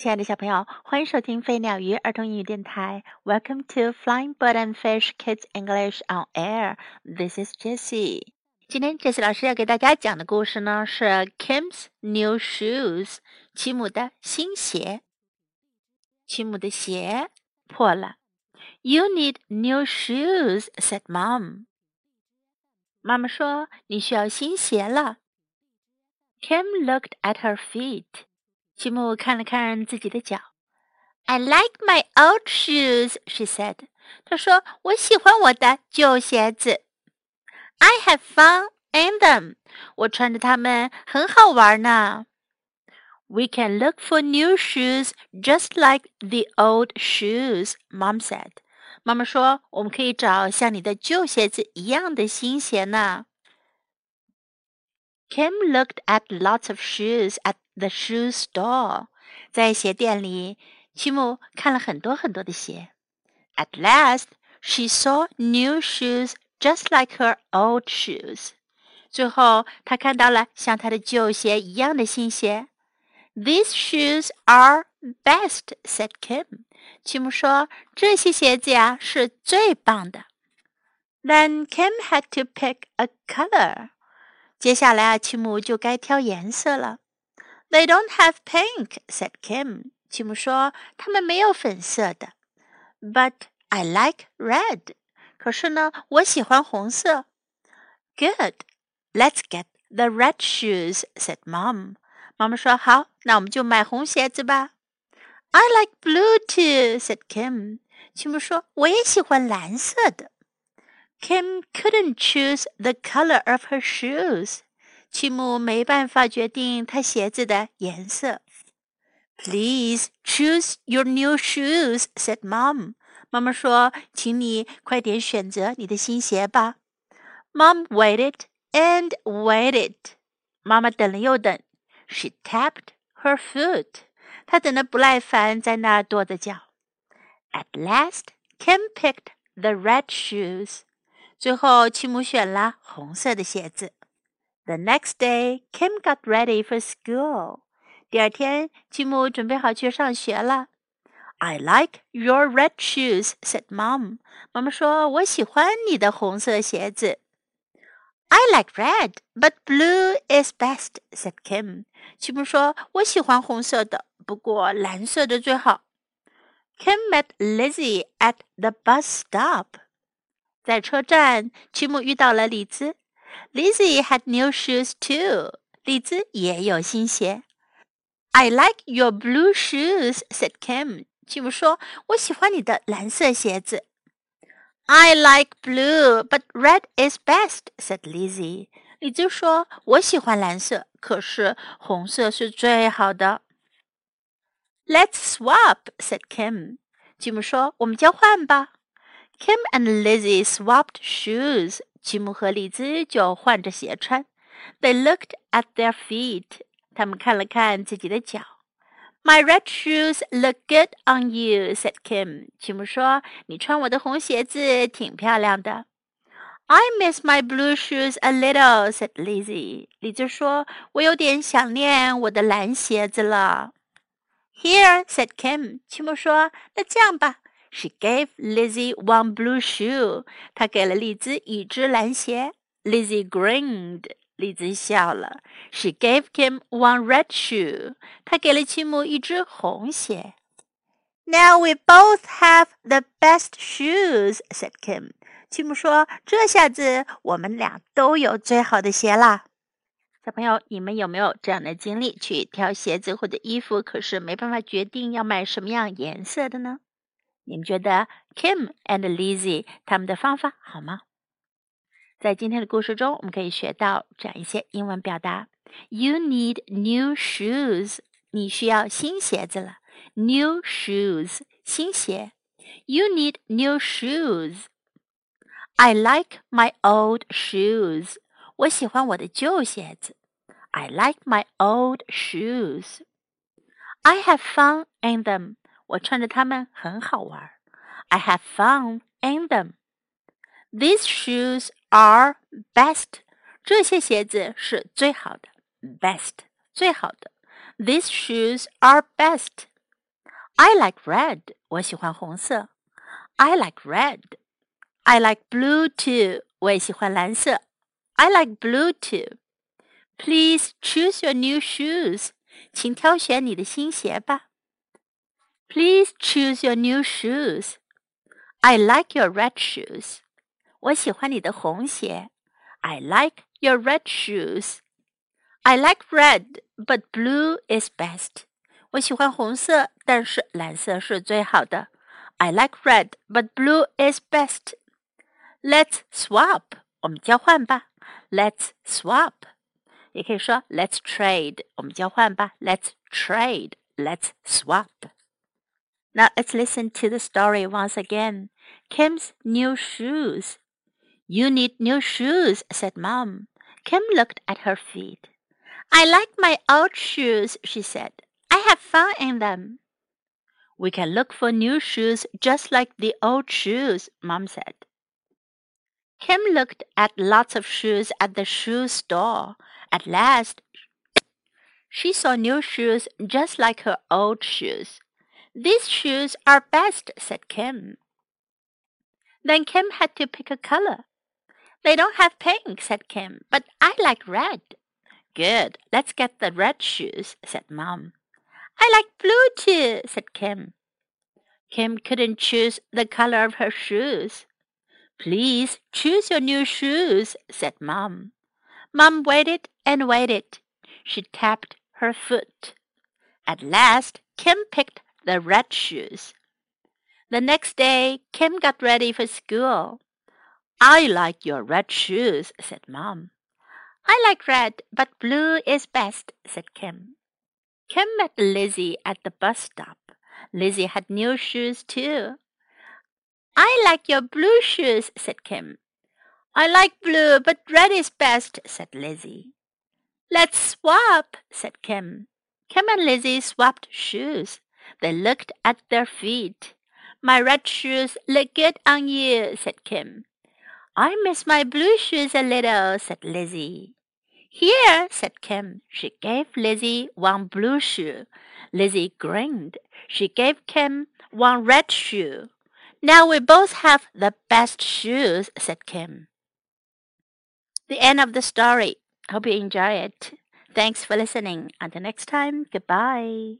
亲爱的小朋友，欢迎收听飞鸟鱼儿童英语电台。Welcome to Flying Bird and Fish Kids English on Air. This is Jessie. 今天 Jessie 老师要给大家讲的故事呢是 Kim's New Shoes，奇姆的新鞋。奇姆的鞋破了。You need new shoes," said Mom. 妈妈说你需要新鞋了。Kim looked at her feet. 齐木看了看自己的脚。I like my old shoes, she said. 她说：“我喜欢我的旧鞋子。I have fun in them. 我穿着它们很好玩呢。We can look for new shoes just like the old shoes, Mom said. 妈妈说：“我们可以找像你的旧鞋子一样的新鞋呢。” Kim looked at lots of shoes at the shoe store，在鞋店里，齐木看了很多很多的鞋。At last, she saw new shoes just like her old shoes。最后，她看到了像她的旧鞋一样的新鞋。These shoes are best," said Kim。齐木说：“这些鞋子呀是最棒的。” Then Kim had to pick a color。 接下来啊，齐木就该挑颜色了。they don't have pink," said Kim. 吉姆说：“他们没有粉色的。” But I like red. 可是呢，我喜欢红色。Good. Let's get the red shoes," said Mom. 妈妈说：“好，那我们就买红鞋子吧。” I like blue too," said Kim. 吉姆说：“我也喜欢蓝色的。” Kim couldn't choose the color of her shoes. 齐木没办法决定他鞋子的颜色。Please choose your new shoes," said Mom. 妈妈说：“请你快点选择你的新鞋吧。” Mom waited and waited. 妈妈等了又等。She tapped her foot. 她等得不耐烦，在那儿跺着脚。At last, Kim picked the red shoes. 最后，齐姆选了红色的鞋子。the next day, Kim got ready for school. 第二天，吉姆准备好去上学了。I like your red shoes," said Mom. 妈妈说：“我喜欢你的红色鞋子。” I like red, but blue is best," said Kim. 吉姆说：“我喜欢红色的，不过蓝色的最好。” Kim met Lizzie at the bus stop. 在车站，吉姆遇到了李兹。Lizzie had new shoes too. 李兹也有新鞋。I like your blue shoes," said Kim. 吉姆说：“我喜欢你的蓝色鞋子。” I like blue, but red is best," said Lizzie. 李兹说：“我喜欢蓝色，可是红色是最好的。” Let's swap," said Kim. 吉姆说：“我们交换吧。” Kim and Lizzie swapped shoes. 吉姆和李兹就换着鞋穿。They looked at their feet. 他们看了看自己的脚。My red shoes look good on you," said Kim. 吉姆说：“你穿我的红鞋子挺漂亮的。” I miss my blue shoes a little," said Lizzie. 李兹说：“我有点想念我的蓝鞋子了。” Here, said Kim. 吉姆说：“那这样吧。” She gave Lizzie one blue shoe. 她给了丽兹一只蓝鞋。Lizzie grinned. 丽兹笑了。She gave Kim one red shoe. 她给了齐姆一只红鞋。Now we both have the best shoes," said Kim. 齐姆说：“这下子我们俩都有最好的鞋啦。”小朋友，你们有没有这样的经历？去挑鞋子或者衣服，可是没办法决定要买什么样颜色的呢？你们觉得 Kim and Lizzie 他们的方法好吗？在今天的故事中，我们可以学到这样一些英文表达：You need new shoes，你需要新鞋子了。New shoes，新鞋。You need new shoes。I like my old shoes，我喜欢我的旧鞋子。I like my old shoes。I have fun in them。我穿着它们很好玩。I have fun in them. These shoes are best. 这些鞋子是最好的，best 最好的。These shoes are best. I like red. 我喜欢红色。I like red. I like blue too. 我也喜欢蓝色。I like blue too. Please choose your new shoes. 请挑选你的新鞋吧。Please choose your new shoes. I like your red shoes. 我喜欢你的红鞋。I like your red shoes. I like red, but blue is best. 我喜欢红色，但是蓝色是最好的。I like red, but blue is best. Let's swap. 我们交换吧。Let's swap. 也可以说 Let's trade. 我们交换吧。Let's trade. Let's swap. Now let's listen to the story once again. Kim's new shoes. You need new shoes, said Mom. Kim looked at her feet. I like my old shoes, she said. I have fun in them. We can look for new shoes just like the old shoes, Mom said. Kim looked at lots of shoes at the shoe store. At last, she saw new shoes just like her old shoes. These shoes are best, said Kim. Then Kim had to pick a color. They don't have pink, said Kim, but I like red. Good, let's get the red shoes, said Mom. I like blue too, said Kim. Kim couldn't choose the color of her shoes. Please choose your new shoes, said Mom. Mom waited and waited. She tapped her foot. At last, Kim picked the red shoes. The next day, Kim got ready for school. I like your red shoes, said Mom. I like red, but blue is best, said Kim. Kim met Lizzie at the bus stop. Lizzie had new shoes too. I like your blue shoes, said Kim. I like blue, but red is best, said Lizzie. Let's swap, said Kim. Kim and Lizzie swapped shoes. They looked at their feet. My red shoes look good on you, said Kim. I miss my blue shoes a little, said Lizzie. Here, said Kim. She gave Lizzie one blue shoe. Lizzie grinned. She gave Kim one red shoe. Now we both have the best shoes, said Kim. The end of the story. Hope you enjoy it. Thanks for listening. Until next time, goodbye.